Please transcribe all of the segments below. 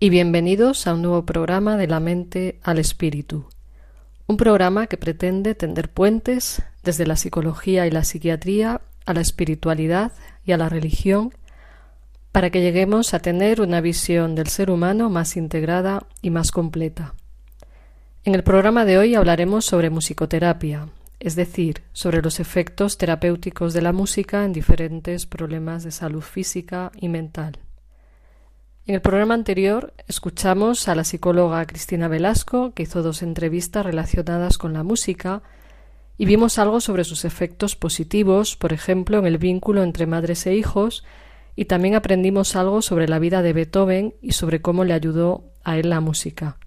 y bienvenidos a un nuevo programa de la mente al espíritu. Un programa que pretende tender puentes desde la psicología y la psiquiatría a la espiritualidad y a la religión para que lleguemos a tener una visión del ser humano más integrada y más completa. En el programa de hoy hablaremos sobre musicoterapia, es decir, sobre los efectos terapéuticos de la música en diferentes problemas de salud física y mental. En el programa anterior escuchamos a la psicóloga Cristina Velasco, que hizo dos entrevistas relacionadas con la música, y vimos algo sobre sus efectos positivos, por ejemplo, en el vínculo entre madres e hijos, y también aprendimos algo sobre la vida de Beethoven y sobre cómo le ayudó a él la música.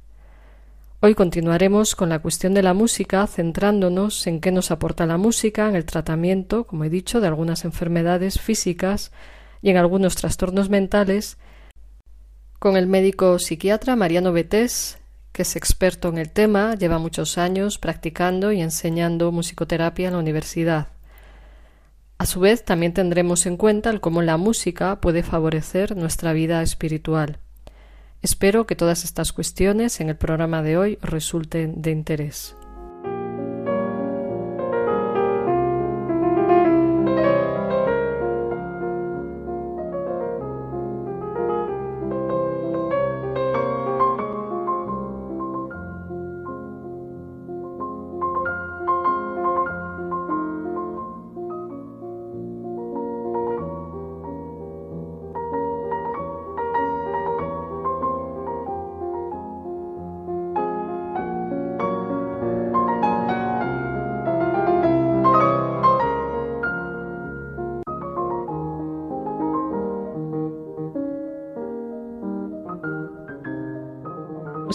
Hoy continuaremos con la cuestión de la música, centrándonos en qué nos aporta la música en el tratamiento, como he dicho, de algunas enfermedades físicas y en algunos trastornos mentales, con el médico psiquiatra Mariano Betés, que es experto en el tema, lleva muchos años practicando y enseñando musicoterapia en la universidad. A su vez, también tendremos en cuenta el cómo la música puede favorecer nuestra vida espiritual. Espero que todas estas cuestiones en el programa de hoy resulten de interés.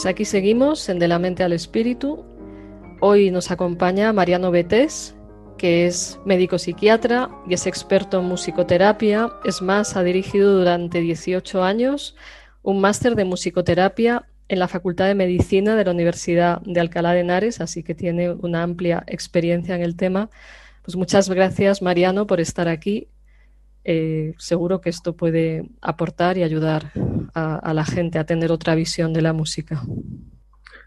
Pues aquí seguimos en De la mente al espíritu. Hoy nos acompaña Mariano Betés, que es médico psiquiatra y es experto en musicoterapia. Es más, ha dirigido durante 18 años un máster de musicoterapia en la Facultad de Medicina de la Universidad de Alcalá de Henares, así que tiene una amplia experiencia en el tema. Pues muchas gracias, Mariano, por estar aquí. Eh, seguro que esto puede aportar y ayudar a, la gente a tener otra visión de la música.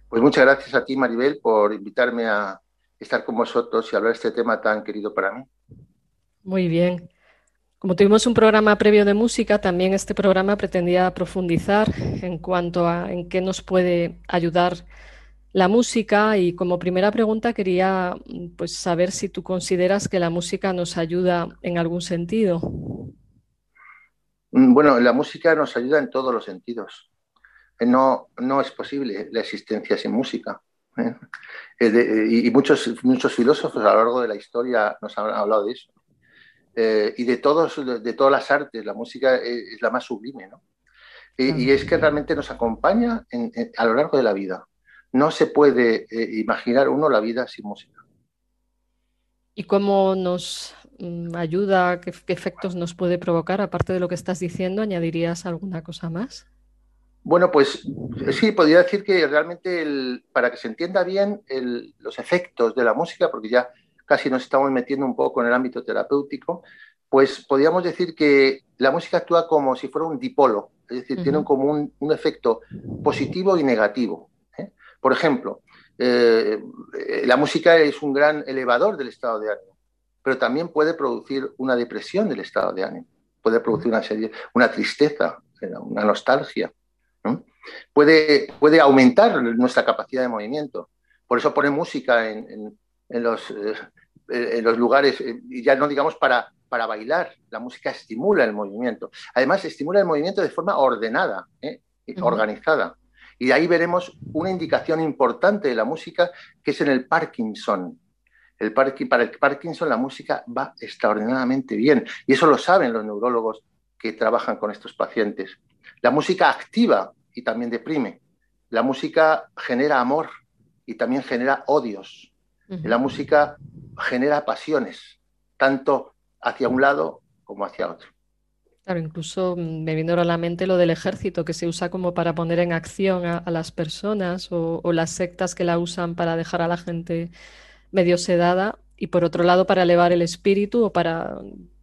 Pues muchas gracias a ti, Maribel, por invitarme a estar con vosotros y hablar de este tema tan querido para mí. Muy bien. Como tuvimos un programa previo de música, también este programa pretendía profundizar en cuanto a en qué nos puede ayudar la música y como primera pregunta quería pues saber si tú consideras que la música nos ayuda en algún sentido. Mm, bueno, la música nos ayuda en todos los sentidos. Eh, no, no es posible la existencia sin música. ¿eh? Eh, y muchos, muchos filósofos a lo largo de la historia nos han hablado de eso. y de, todos, de, todas las artes, la música es, la más sublime. ¿no? Y, es que realmente nos acompaña a lo largo de la vida. No se puede imaginar uno la vida sin música. ¿Y cómo nos ayuda, qué, efectos nos puede provocar, aparte de lo que estás diciendo, ¿añadirías alguna cosa más? Bueno, pues sí, podría decir que realmente para que se entienda bien los efectos de la música, porque ya casi nos estamos metiendo un poco en el ámbito terapéutico, pues podríamos decir que la música actúa como si fuera un dipolo, es decir, tiene como un, efecto positivo y negativo. ¿eh? Por ejemplo, eh, la música es un gran elevador del estado de ánimo pero también puede producir una depresión del estado de ánimo, puede producir una, serie, una tristeza, una nostalgia. Puede, puede aumentar nuestra capacidad de movimiento. Por eso pone música en, los, eh, en los lugares, eh, y ya no digamos para, para bailar, la música estimula el movimiento. Además, estimula el movimiento de forma ordenada, ¿eh? organizada. Y de ahí veremos una indicación importante de la música que es en el Parkinson. El para el Parkinson la música va extraordinariamente bien y eso lo saben los neurólogos que trabajan con estos pacientes. La música activa y también deprime. la música genera amor y también genera odios. La música genera pasiones, tanto hacia un lado como hacia otro. Claro, incluso me viene a la mente lo del ejército que se usa como para poner en acción a, las personas o, las sectas que la usan para dejar a la gente medio sedada y por otro lado para elevar el espíritu o para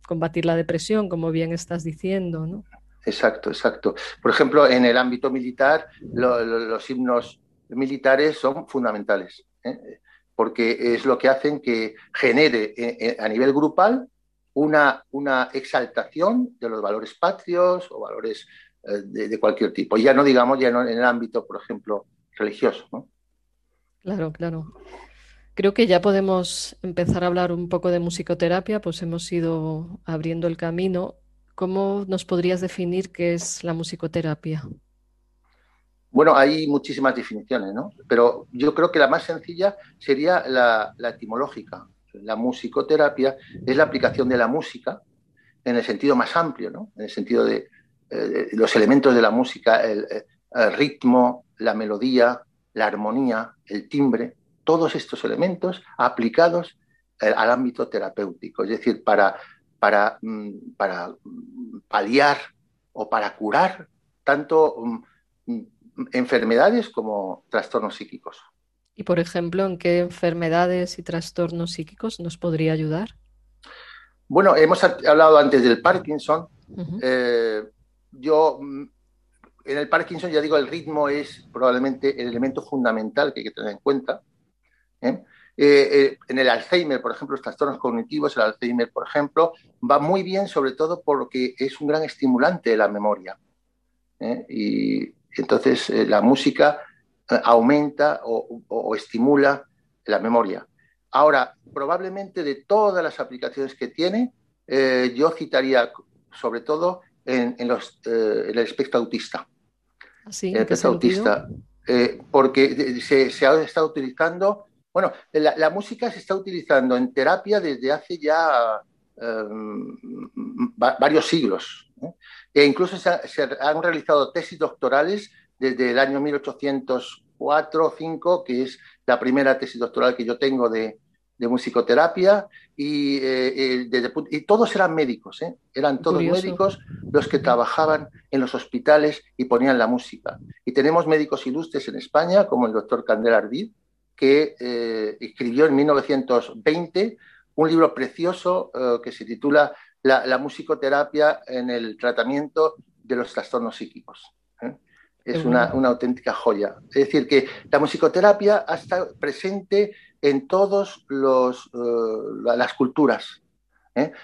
combatir la depresión, como bien estás diciendo, ¿no? Exacto, exacto. Por ejemplo, en el ámbito militar, los himnos militares son fundamentales, ¿eh? porque es lo que hacen que genere eh, eh, a nivel grupal una, una exaltación de los valores patrios o valores de, cualquier tipo. Ya no digamos ya en el ámbito, por ejemplo, religioso. ¿no? Claro, claro. Creo que ya podemos empezar a hablar un poco de musicoterapia, pues hemos ido abriendo el camino. ¿Cómo nos podrías definir qué es la musicoterapia? Bueno, hay muchísimas definiciones, ¿no? Pero yo creo que la más sencilla sería la, etimológica. La musicoterapia es la aplicación de la música en el sentido más amplio, ¿no? En el sentido de, eh, los elementos de la música, el, ritmo, la melodía, la armonía, el timbre, todos estos elementos aplicados eh, al ámbito terapéutico, es decir, para para, mm, para paliar o para curar tanto mm, enfermedades como trastornos psíquicos. Y, por ejemplo, ¿en qué enfermedades y trastornos psíquicos nos podría ayudar? Bueno, hemos hablado antes del Parkinson. Eh, yo, mm, en el Parkinson, ya digo, el ritmo es probablemente el elemento fundamental que hay que tener en cuenta. ¿Eh? Eh, eh, en el Alzheimer, por ejemplo, los trastornos cognitivos, el Alzheimer, por ejemplo, va muy bien, sobre todo porque es un gran estimulante de la memoria. ¿eh? Y entonces la música aumenta o, estimula la memoria. Ahora, probablemente de todas las aplicaciones que tiene, yo citaría sobre todo en, los, el espectro autista. ¿Sí? el espectro autista, porque se, se, ha estado utilizando bueno, la, música se está utilizando en terapia desde hace ya em, varios siglos. E incluso se, han realizado tesis doctorales desde el año 1804 o 5, que es la primera tesis doctoral que yo tengo de, musicoterapia, y, eh, y, todos eran médicos, ¿eh? eran todos médicos los que trabajaban en los hospitales y ponían la música. Y tenemos médicos ilustres en España, como el doctor Candela Ardid, que eh, escribió en 1920 un libro precioso eh, que se titula la, musicoterapia en el tratamiento de los trastornos psíquicos. ¿eh? Es una, auténtica joya. Es decir, que la musicoterapia ha estado presente en todas las culturas.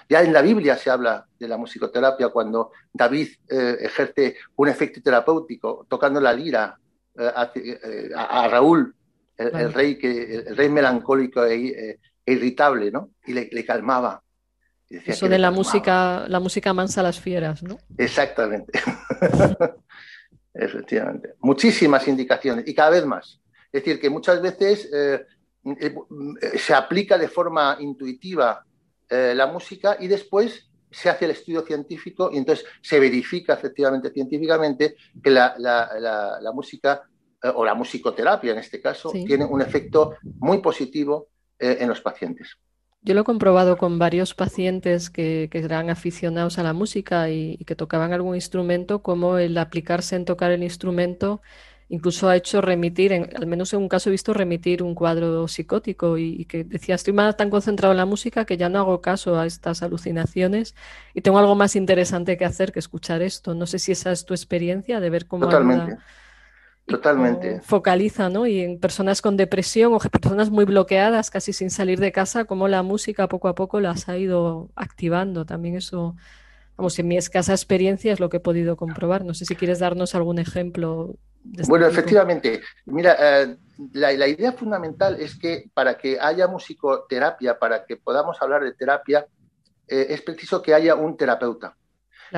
Ya en la Biblia se habla de la musicoterapia cuando David ejerce un efecto terapéutico tocando la lira a Raúl el, rey, que, el rey melancólico e, e, irritable, ¿no? Y le, calmaba. Eso de la música, la música mansa a las fieras, ¿no? Exactamente. Efectivamente. Muchísimas indicaciones y cada vez más. Es decir, que muchas veces eh, eh, se aplica de forma intuitiva eh, la música y después se hace el estudio científico y entonces se verifica efectivamente científicamente que la, la, la música eh, o la musicoterapia en este caso, tiene un efecto muy positivo eh, en los pacientes. Yo lo he comprobado con varios pacientes que, eran aficionados a la música y, que tocaban algún instrumento, como el aplicarse en tocar el instrumento incluso ha hecho remitir, en, al menos en un caso he visto remitir un cuadro psicótico y, que decía, estoy más tan concentrado en la música que ya no hago caso a estas alucinaciones y tengo algo más interesante que hacer que escuchar esto. No sé si esa es tu experiencia de ver cómo... Totalmente. Totalmente. Focaliza, ¿no? Y en personas con depresión o personas muy bloqueadas, casi sin salir de casa, como la música poco a poco las ha ido activando. También eso, vamos, en mi escasa experiencia es lo que he podido comprobar. No sé si quieres darnos algún ejemplo. Este bueno, efectivamente. Mira, eh, la, idea fundamental es que para que haya musicoterapia, para que podamos hablar de terapia, eh, es preciso que haya un terapeuta.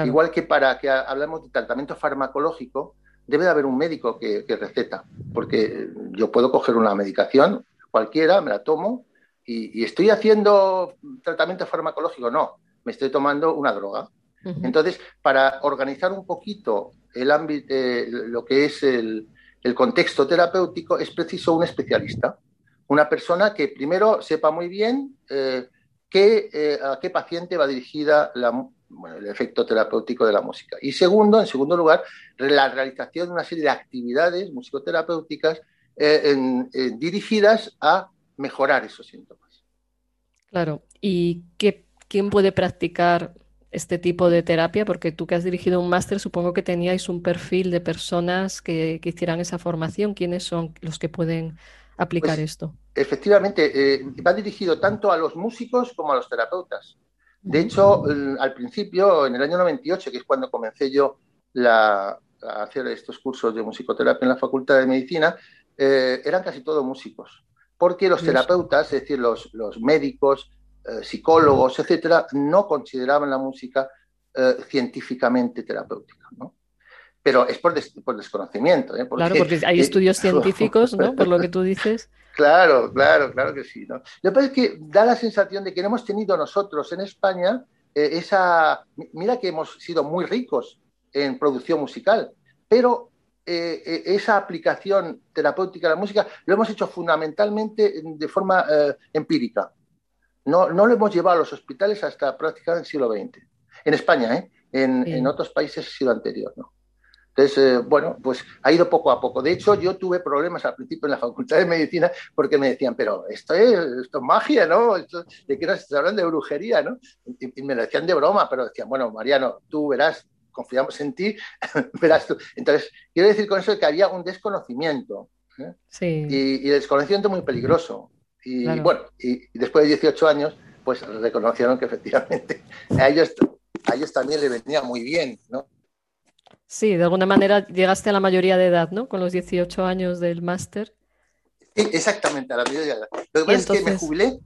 Igual que para que hablemos de tratamiento farmacológico, debe de haber un médico que, receta, porque yo puedo coger una medicación cualquiera, me la tomo y, estoy haciendo tratamiento farmacológico, no, me estoy tomando una droga. Entonces, para organizar un poquito el ámbito, lo que es el, el contexto terapéutico, es preciso un especialista, una persona que primero sepa muy bien eh, qué, a qué paciente va dirigida el efecto terapéutico de la música. Y segundo, en segundo lugar, la realización de una serie de actividades musicoterapéuticas dirigidas a mejorar esos síntomas. Claro, ¿y qué, quién puede practicar este tipo de terapia? Porque tú que has dirigido un máster, supongo que teníais un perfil de personas que, hicieran esa formación. ¿Quiénes son los que pueden aplicar pues, esto? Efectivamente, eh, va dirigido tanto a los músicos como a los terapeutas. De hecho, al principio, en el año 98, que es cuando comencé yo a hacer estos cursos de musicoterapia en la Facultad de Medicina, eh, eran casi todos músicos porque los terapeutas, es decir, los, médicos, eh, psicólogos, etcétera, no consideraban la música eh, científicamente terapéutica, ¿no? Pero es por, desconocimiento. ¿eh? claro, porque hay estudios científicos, ¿no? Por lo que tú dices. Claro, claro, claro que sí. ¿no? Lo que pasa es que da la sensación de que no hemos tenido nosotros en España esa... Mira que hemos sido muy ricos en producción musical, pero eh, eh, esa aplicación terapéutica de la música lo hemos hecho fundamentalmente de forma eh, empírica. No, no lo hemos llevado a los hospitales hasta prácticamente el siglo XX. En España, en, otros países ha sido anterior. ¿no? Entonces, bueno, pues ha ido poco a poco. De hecho, yo tuve problemas al principio en la Facultad de Medicina porque me decían, pero esto es, esto es magia, ¿no? ¿De qué nos hablando de brujería, no? Y, y, me lo decían de broma, pero decían, bueno, Mariano, tú verás, confiamos en ti, verás tú. Entonces, quiero decir con eso que había un desconocimiento. ¿eh? Sí. Y, el desconocimiento muy peligroso. Y bueno, y, después de 18 años, pues reconocieron que efectivamente a ellos, a ellos también le venía muy bien, ¿no? Sí, de alguna manera llegaste a la mayoría de edad, ¿no? Con los 18 años del máster. Sí, exactamente, a la mayoría de edad. Lo que pasa es que me jubilé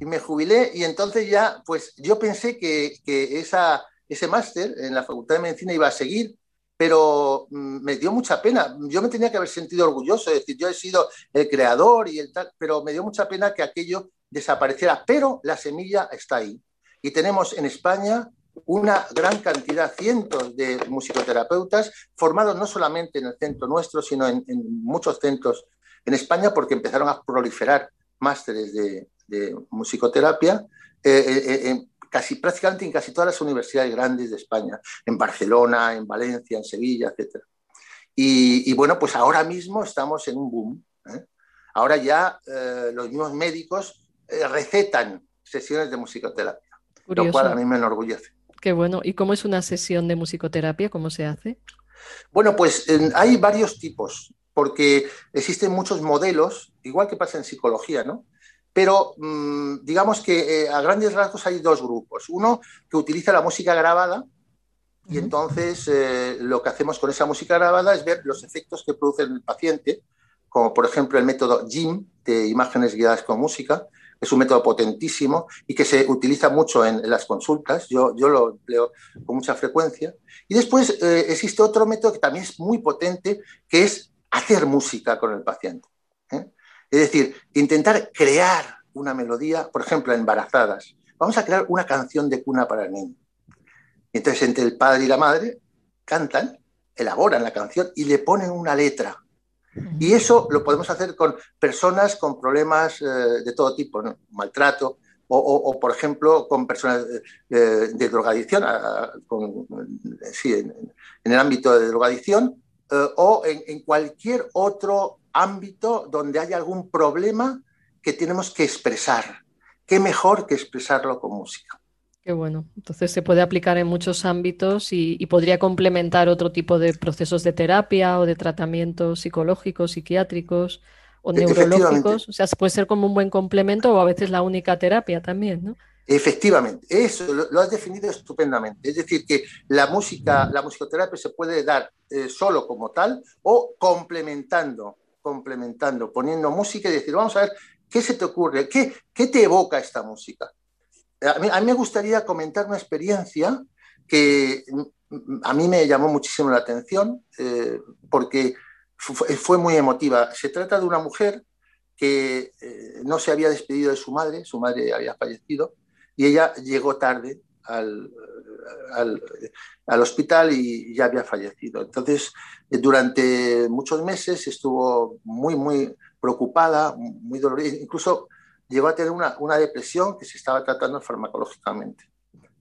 y me jubilé y entonces ya, pues yo pensé que, que esa ese máster en la Facultad de Medicina iba a seguir, pero mm, me dio mucha pena. Yo me tenía que haber sentido orgulloso, es decir, yo he sido el creador y el tal, pero me dio mucha pena que aquello desapareciera. Pero la semilla está ahí. Y tenemos en España una gran cantidad, cientos de musicoterapeutas formados no solamente en el centro nuestro, sino en, muchos centros en España, porque empezaron a proliferar másteres de, musicoterapia. Eh, eh, eh, casi prácticamente en casi todas las universidades grandes de España, en Barcelona, en Valencia, en Sevilla, etc. Y, bueno, pues ahora mismo estamos en un boom. Ahora ya los mismos médicos recetan sesiones de musicoterapia, lo cual a mí me enorgullece. Qué bueno. ¿Y cómo es una sesión de musicoterapia? ¿Cómo se hace? Bueno, pues hay varios tipos, porque existen muchos modelos, igual que pasa en psicología, ¿no? pero mm, digamos que eh, a grandes rasgos hay dos grupos. Uno que utiliza la música grabada y entonces eh, lo que hacemos con esa música grabada es ver los efectos que produce en el paciente, como por ejemplo el método JIM de imágenes guiadas con música, es un método potentísimo y que se utiliza mucho en, las consultas. Yo, yo, lo empleo con mucha frecuencia. Y después eh, existe otro método que también es muy potente, que es hacer música con el paciente. Es decir, intentar crear una melodía, por ejemplo, embarazadas. Vamos a crear una canción de cuna para el niño. Entonces, entre el padre y la madre cantan, elaboran la canción y le ponen una letra. Y eso lo podemos hacer con personas con problemas eh, de todo tipo, maltrato, o, por ejemplo, con personas eh, de drogadicción, sí, en, el ámbito de drogadicción, eh, o en, cualquier otro ámbito donde haya algún problema que tenemos que expresar. ¿Qué mejor que expresarlo con música? Qué bueno. Entonces se puede aplicar en muchos ámbitos y, podría complementar otro tipo de procesos de terapia o de tratamientos psicológicos, psiquiátricos o e-, neurológicos. O sea, puede ser como un buen complemento o a veces la única terapia también, ¿no? Efectivamente, eso lo, has definido estupendamente. Es decir, que la música, la musicoterapia se puede dar eh, solo como tal o complementando complementando, poniendo música y decir, vamos a ver, ¿qué se te ocurre? ¿Qué, qué te evoca esta música? A mí, me gustaría comentar una experiencia que a mí me llamó muchísimo la atención eh, porque fue, muy emotiva. Se trata de una mujer que eh, no se había despedido de su madre, su madre había fallecido, y ella llegó tarde al, al, hospital y ya había fallecido. Entonces, durante muchos meses estuvo muy, muy preocupada, muy dolorida, incluso llegó a tener una, una depresión que se estaba tratando farmacológicamente.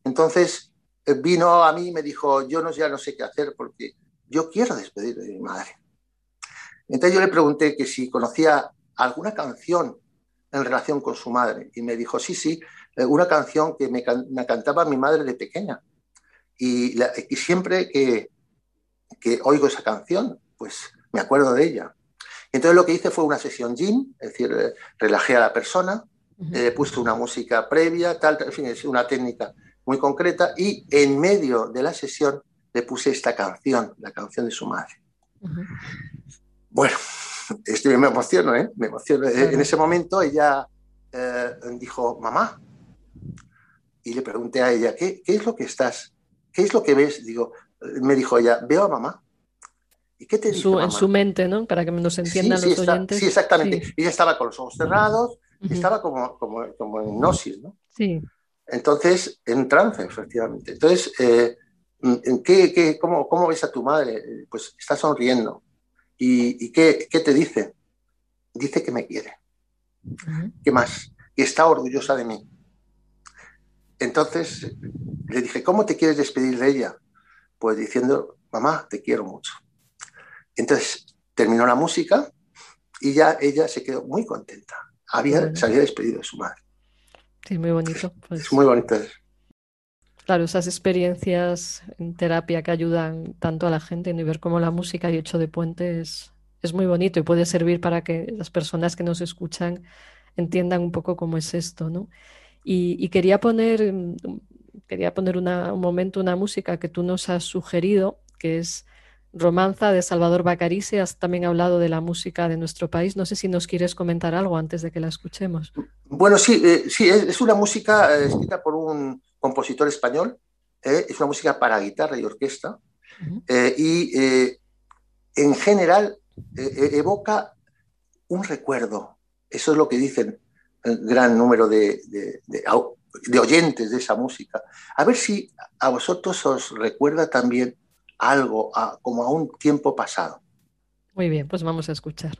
Entonces, eh, vino a mí y me dijo, yo no, ya no sé qué hacer porque yo quiero despedir de mi madre. Entonces yo le pregunté que si conocía alguna canción en relación con su madre y me dijo, sí, sí, eh, una canción que me, cantaba mi madre de pequeña. Y, siempre que, que, oigo esa canción, pues me acuerdo de ella. Entonces lo que hice fue una sesión gym, es decir, eh, relajé a la persona, le puse una música previa, tal, en fin, es una técnica muy concreta y en medio de la sesión le puse esta canción, la canción de su madre. Bueno, estoy, me emociono, ¿eh? Me emociono. En ese momento ella eh, dijo, mamá, y le pregunté a ella, ¿qué, ¿qué, es lo que estás, qué es lo que ves? Digo, me dijo ella, veo a mamá. ¿Y qué te dice, En su mente, ¿no? Para que nos entiendan los oyentes. Sí, exactamente. Ella estaba con los ojos cerrados, estaba como, como, como en hipnosis, ¿no? Sí. Entonces, en trance, efectivamente. Entonces, eh, ¿qué, qué, cómo, cómo, ves a tu madre? Pues está sonriendo. ¿Y, qué, qué, te dice? Dice que me quiere. ¿Qué más? Y está orgullosa de mí. Entonces le dije, ¿cómo te quieres despedir de ella? Pues diciendo, mamá, te quiero mucho. Entonces terminó la música y ya ella se quedó muy contenta. Había, se había despedido de su madre. Sí, muy bonito. Pues. Es muy bonito. Claro, esas experiencias en terapia que ayudan tanto a la gente y ver cómo la música y hecho de puentes es muy bonito y puede servir para que las personas que nos escuchan entiendan un poco cómo es esto, ¿no? Y, quería poner, quería poner un momento una música que tú nos has sugerido, que es Romanza de Salvador Bacarice. Has también hablado de la música de nuestro país. No sé si nos quieres comentar algo antes de que la escuchemos. Bueno, sí, eh, sí, es, una música eh, escrita por un compositor español. Eh, es una música para guitarra y orquesta. y en general evoca un recuerdo. Eso es lo que dicen gran número de, de, oyentes de esa música. A ver si a vosotros os recuerda también algo, como a un tiempo pasado. Muy bien, pues vamos a escuchar.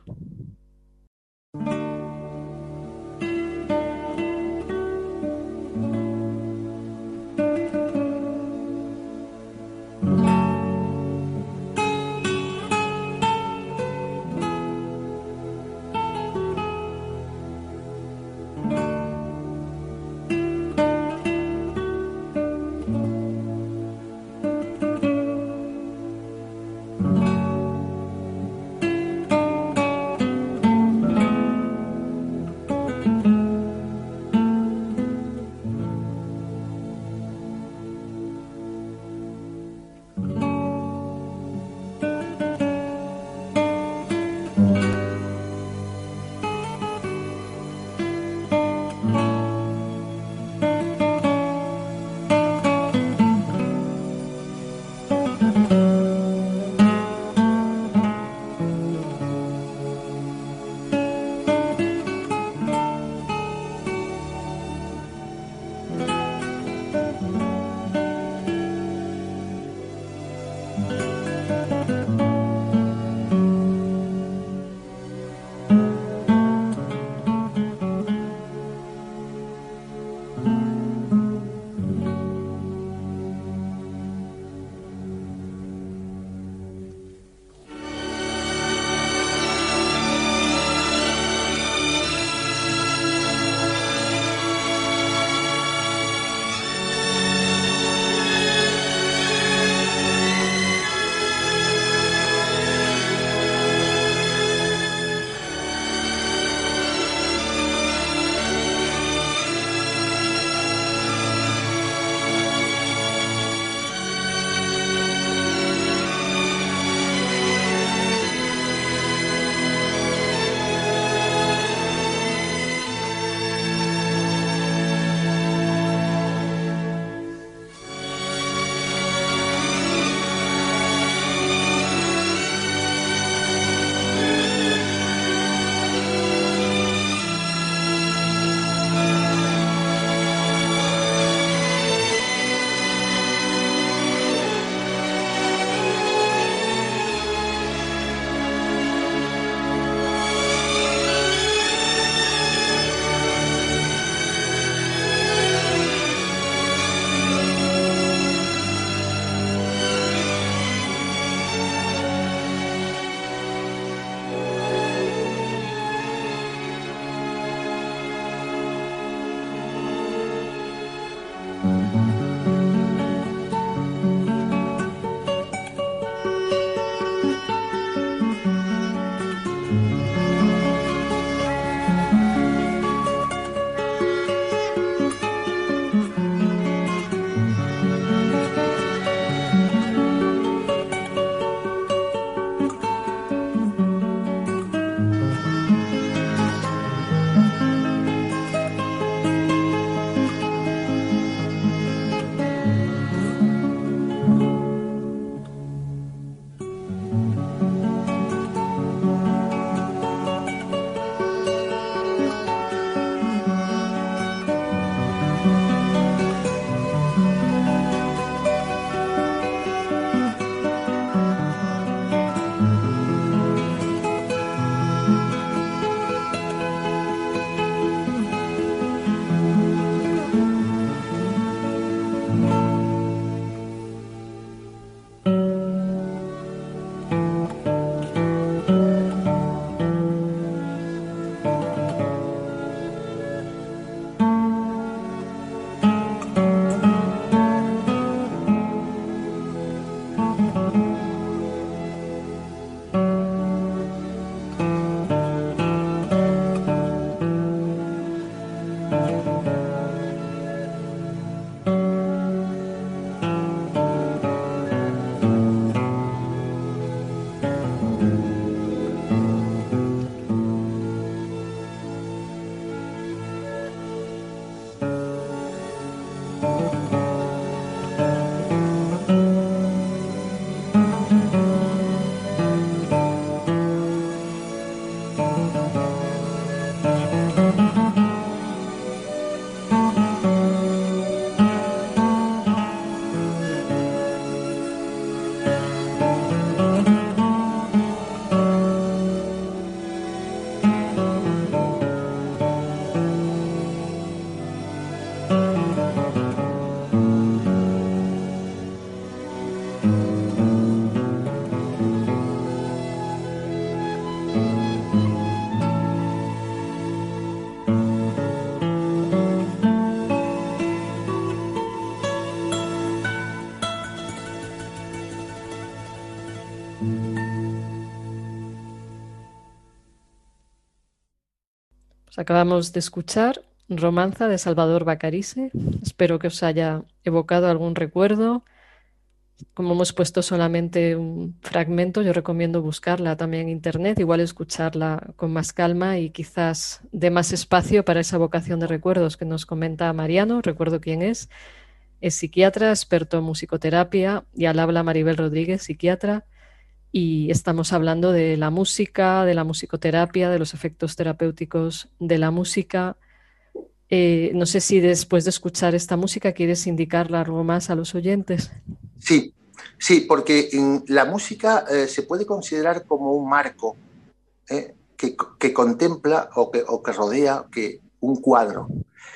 Acabamos de escuchar Romanza de Salvador Bacarise. Espero que os haya evocado algún recuerdo. Como hemos puesto solamente un fragmento, yo recomiendo buscarla también en internet, igual escucharla con más calma y quizás dé más espacio para esa vocación de recuerdos que nos comenta Mariano, recuerdo quién es. Es psiquiatra, experto en musicoterapia y al habla Maribel Rodríguez, psiquiatra y estamos hablando de la música, de la musicoterapia, de los efectos terapéuticos de la música. Eh, no sé si después de escuchar esta música quieres indicarla algo más a los oyentes. Sí, sí, porque en la música eh, se puede considerar como un marco eh, que, contempla o que, o que rodea que un cuadro.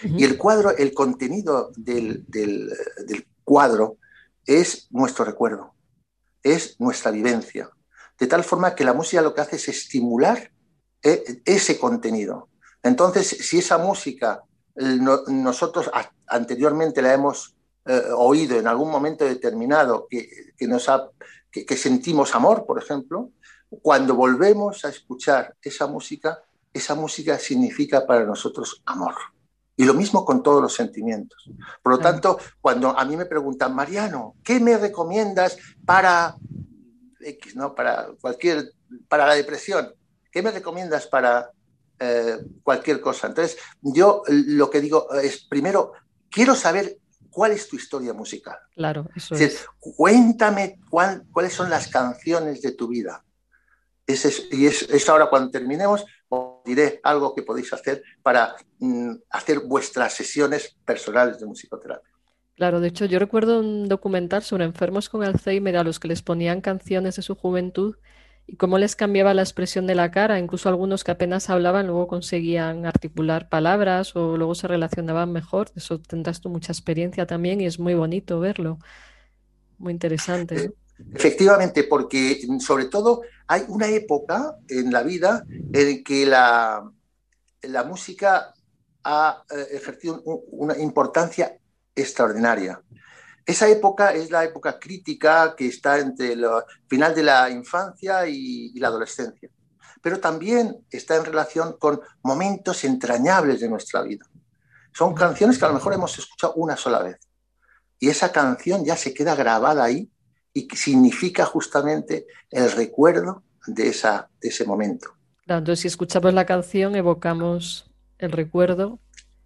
Y el cuadro, el contenido del, del cuadro es nuestro recuerdo es nuestra vivencia. De tal forma que la música lo que hace es estimular eh, ese contenido. Entonces, si esa música eh, nosotros anteriormente la hemos eh, oído en algún momento determinado, que, nos que sentimos amor, por ejemplo, cuando volvemos a escuchar esa música, esa música significa para nosotros amor. Y lo mismo con todos los sentimientos. Por lo tanto, cuando a mí me preguntan, Mariano, ¿qué me recomiendas para X, ¿no? Para cualquier, para la depresión, ¿qué me recomiendas para eh, cualquier cosa? Entonces, yo lo que digo es, primero, quiero saber cuál es tu historia musical. Claro, eso es. Cuéntame cuáles son las canciones de tu vida. y es, es ahora cuando terminemos, os diré algo que podéis hacer para mm, hacer vuestras sesiones personales de musicoterapia. Claro, de hecho yo recuerdo un documental sobre enfermos con Alzheimer a los que les ponían canciones de su juventud y cómo les cambiaba la expresión de la cara, incluso algunos que apenas hablaban luego conseguían articular palabras o luego se relacionaban mejor. Eso tendrás tú mucha experiencia también y es muy bonito verlo. Muy interesante. Efectivamente, porque sobre todo hay una época en la vida en que la, la música ha eh, ejercido una importancia extraordinaria. Esa época es la época crítica que está entre el final de la infancia y, la adolescencia, pero también está en relación con momentos entrañables de nuestra vida. Son canciones que a lo mejor hemos escuchado una sola vez y esa canción ya se queda grabada ahí y significa justamente el recuerdo de, esa, de ese momento. entonces, si escuchamos la canción, evocamos el recuerdo.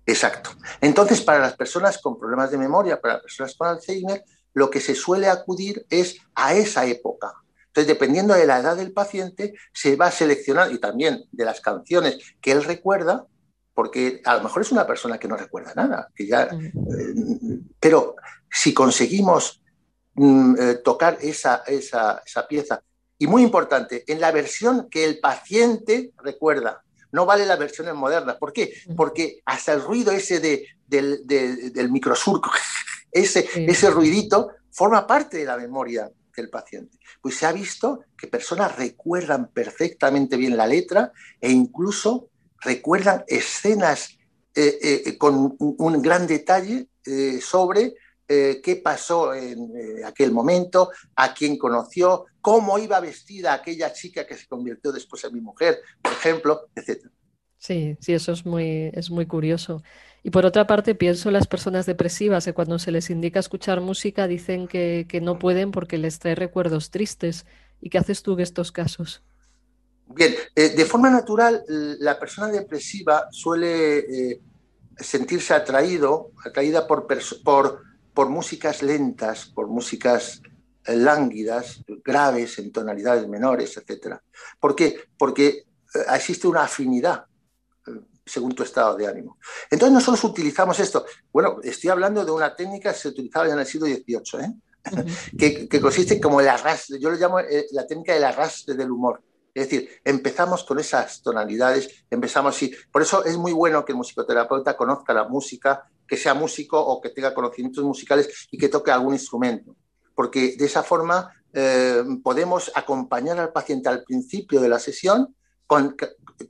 Exacto. Entonces, para las personas con problemas de memoria, para las personas con Alzheimer, lo que se suele acudir es a esa época. Entonces, dependiendo de la edad del paciente, se va a seleccionar, y también de las canciones que él recuerda, porque a lo mejor es una persona que no recuerda nada, que ya, eh, pero si conseguimos Mm, eh, tocar esa, esa, pieza. Y muy importante, en la versión que el paciente recuerda. No vale la versión moderna. ¿Por qué? Porque hasta el ruido ese de, del, del microsurco, ese, ese ruidito, forma parte de la memoria del paciente. Pues se ha visto que personas recuerdan perfectamente bien la letra e incluso recuerdan escenas eh, eh, con un, gran detalle sobre eh, qué pasó en eh, aquel momento, a quién conoció, cómo iba vestida aquella chica que se convirtió después en mi mujer, por ejemplo, etc. Sí, sí, eso es muy, es muy curioso. Y por otra parte, pienso en las personas depresivas que cuando se les indica escuchar música dicen que, no pueden porque les trae recuerdos tristes. ¿Y qué haces tú en estos casos? Bien, eh, de forma natural, la persona depresiva suele sentirse atraído, atraída por, por por músicas lentas, por músicas eh, lánguidas, graves, en tonalidades menores, etc. ¿Por qué? Porque eh, existe una afinidad eh, según tu estado de ánimo. Entonces nosotros utilizamos esto. Bueno, estoy hablando de una técnica que se utilizaba en el siglo XVIII, que, que, consiste como el arrastre, yo lo llamo la técnica del arrastre del humor. Es decir, empezamos con esas tonalidades, empezamos así. Por eso es muy bueno que el musicoterapeuta conozca la música, que sea músico o que tenga conocimientos musicales y que toque algún instrumento. Porque de esa forma eh, podemos acompañar al paciente al principio de la sesión con,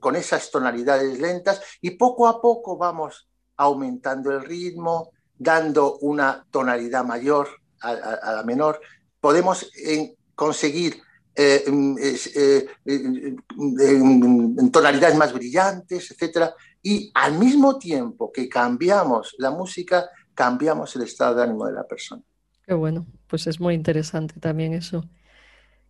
con esas tonalidades lentas y poco a poco vamos aumentando el ritmo, dando una tonalidad mayor a, la menor. Podemos conseguir en tonalidades más brillantes, etc. Y al mismo tiempo que cambiamos la música, cambiamos el estado de ánimo de la persona. Qué bueno, pues es muy interesante también eso.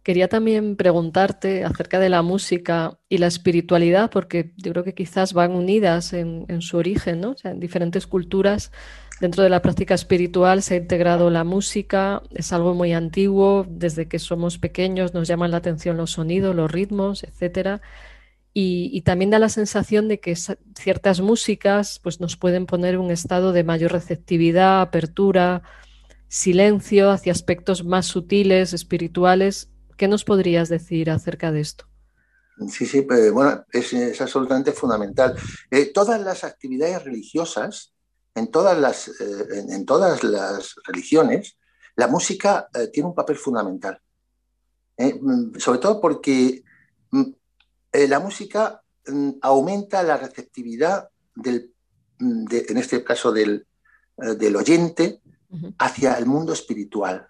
Quería también preguntarte acerca de la música y la espiritualidad, porque yo creo que quizás van unidas en, su origen, ¿no? O sea, en diferentes culturas, dentro de la práctica espiritual se ha integrado la música, es algo muy antiguo, desde que somos pequeños nos llaman la atención los sonidos, los ritmos, etcétera. Y, también da la sensación de que ciertas músicas pues, nos pueden poner en un estado de mayor receptividad, apertura, silencio hacia aspectos más sutiles, espirituales ¿Qué nos podrías decir acerca de esto? Sí, sí, pues, bueno, es, absolutamente fundamental. Eh, todas las actividades religiosas, en todas las, eh, en, todas las religiones, la música eh, tiene un papel fundamental. Mm, sobre todo porque mm, la música mm, aumenta la receptividad del, en este caso del, del oyente, hacia el mundo espiritual.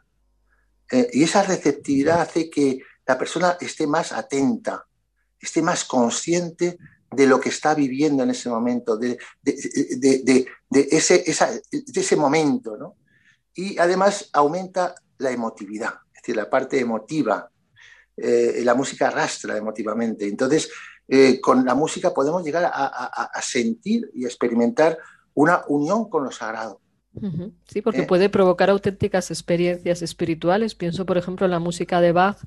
Eh, y esa receptividad hace que la persona esté más atenta, esté más consciente de lo que está viviendo en ese momento, de, ese, momento. ¿no? Y además aumenta la emotividad, es decir, la parte emotiva. Eh, la música arrastra emotivamente. Entonces, eh, con la música podemos llegar a sentir y experimentar una unión con lo sagrado. Sí, porque eh. puede provocar auténticas experiencias espirituales. Pienso, por ejemplo, en la música de Bach,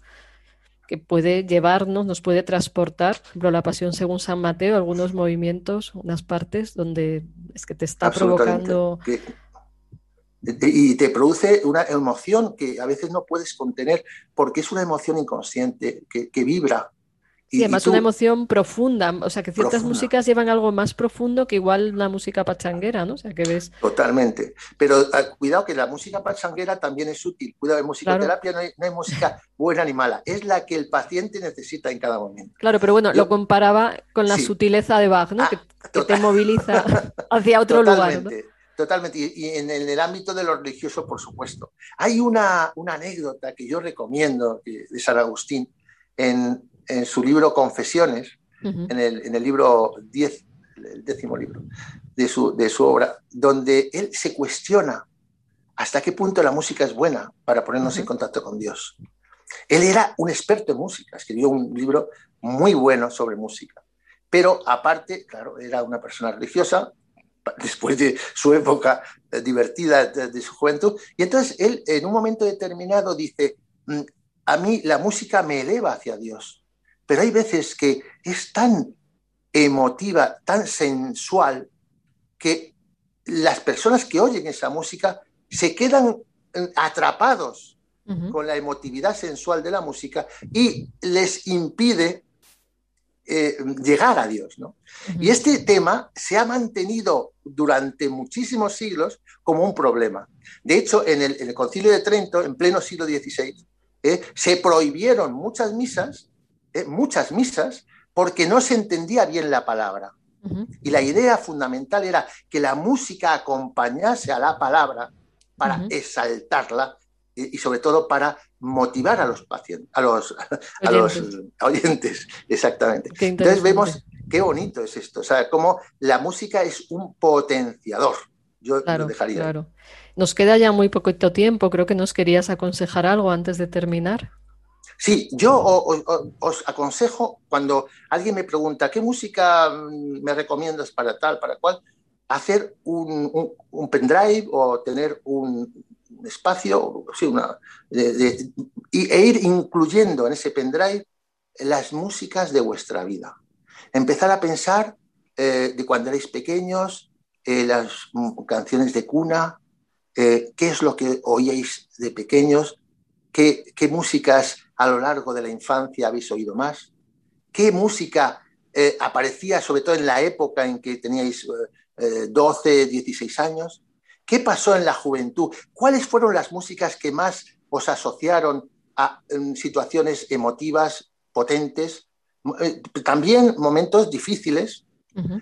que puede llevarnos, nos puede transportar, por ejemplo, la Pasión según San Mateo, algunos movimientos, unas partes donde es que te está provocando... y te produce una emoción que a veces no puedes contener porque es una emoción inconsciente que vibra y además una emoción profunda, o sea que ciertas músicas llevan algo más profundo que igual una música pachanguera, ¿no? O sea que ves... Totalmente, pero ah, cuidado que la música pachanguera también es útil, cuidado, en musicoterapia no, hay, música buena ni mala, es la que el paciente necesita en cada momento. Claro, pero bueno, lo comparaba con la sutileza de Bach, ¿no? Ah, que, te moviliza hacia otro lugar. ¿no? Totalmente, y, en, el ámbito de lo religioso, por supuesto. Hay una, una anécdota que yo recomiendo de San Agustín en, en su libro Confesiones, en, el, libro 10, el décimo libro de su, de su, obra, donde él se cuestiona hasta qué punto la música es buena para ponernos en contacto con Dios. Él era un experto en música, escribió un libro muy bueno sobre música, pero aparte, claro, era una persona religiosa, después de su época eh, divertida de, su juventud, y entonces él en un momento determinado dice, mm, a mí la música me eleva hacia Dios pero hay veces que es tan emotiva, tan sensual, que las personas que oyen esa música se quedan eh, atrapados con la emotividad sensual de la música y les impide eh, llegar a Dios. Y este tema se ha mantenido durante muchísimos siglos como un problema. De hecho, en el, Concilio de Trento, en pleno siglo XVI, eh, se prohibieron muchas misas eh, muchas misas porque no se entendía bien la palabra. Y la idea fundamental era que la música acompañase a la palabra para exaltarla y, sobre todo para motivar a los pacientes, a los, a los oyentes, exactamente. Entonces vemos qué bonito es esto, o sea, cómo la música es un potenciador. Yo lo dejaría. Claro. Nos queda ya muy poquito tiempo, creo que nos querías aconsejar algo antes de terminar. Sí, yo os, aconsejo cuando alguien me pregunta qué música mm, me recomiendas para tal, para cual, hacer un, pendrive o tener un espacio sí, una, y, e ir incluyendo en ese pendrive las músicas de vuestra vida. Empezar a pensar eh, de cuando erais pequeños, eh, las mm, canciones de cuna, eh, qué es lo que oíais de pequeños, qué, qué músicas a lo largo de la infancia habéis oído más? ¿Qué música eh, aparecía sobre todo en la época en que teníais 12, eh, 16 eh, años? ¿Qué pasó en la juventud? ¿Cuáles fueron las músicas que más os asociaron a situaciones emotivas potentes? también momentos difíciles.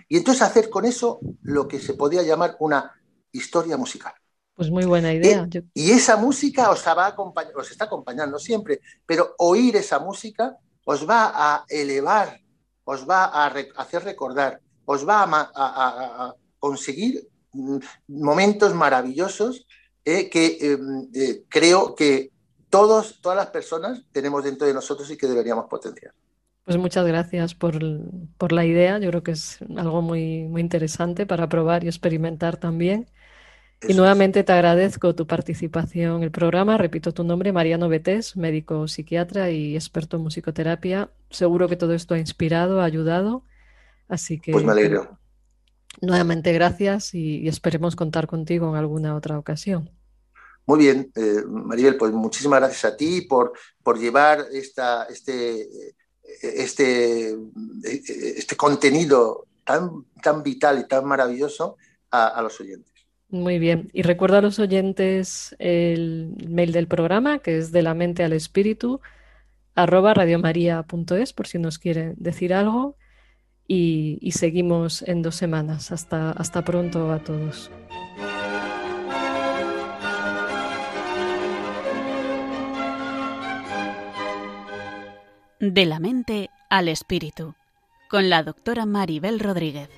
Y entonces hacer con eso lo que se podía llamar una historia musical. Pues muy buena idea. Y, esa música os, va os está acompañando siempre, pero oír esa música os va a elevar, os va a hacer recordar, os va a, conseguir mm, momentos maravillosos eh, que em, eh, creo que todos, todas las personas tenemos dentro de nosotros y que deberíamos potenciar. Pues muchas gracias por, la idea. Yo creo que es algo muy, muy interesante para probar y experimentar también. Y nuevamente te agradezco tu participación en el programa. Repito tu nombre, Mariano Betés, médico psiquiatra y experto en musicoterapia. Seguro que todo esto ha inspirado, ha ayudado. Así que. Pues me alegro. Nuevamente gracias y, esperemos contar contigo en alguna otra ocasión. Muy bien, eh, Maribel, pues muchísimas gracias a ti por, por llevar esta, este, este, este contenido tan, tan vital y tan maravilloso a, los oyentes. Muy bien. Y recuerdo a los oyentes el mail del programa, que es de la mente al espíritu, arroba radiomaria.es, por si nos quieren decir algo. Y, seguimos en dos semanas. Hasta, hasta pronto a todos. De la mente al espíritu, con la doctora Maribel Rodríguez.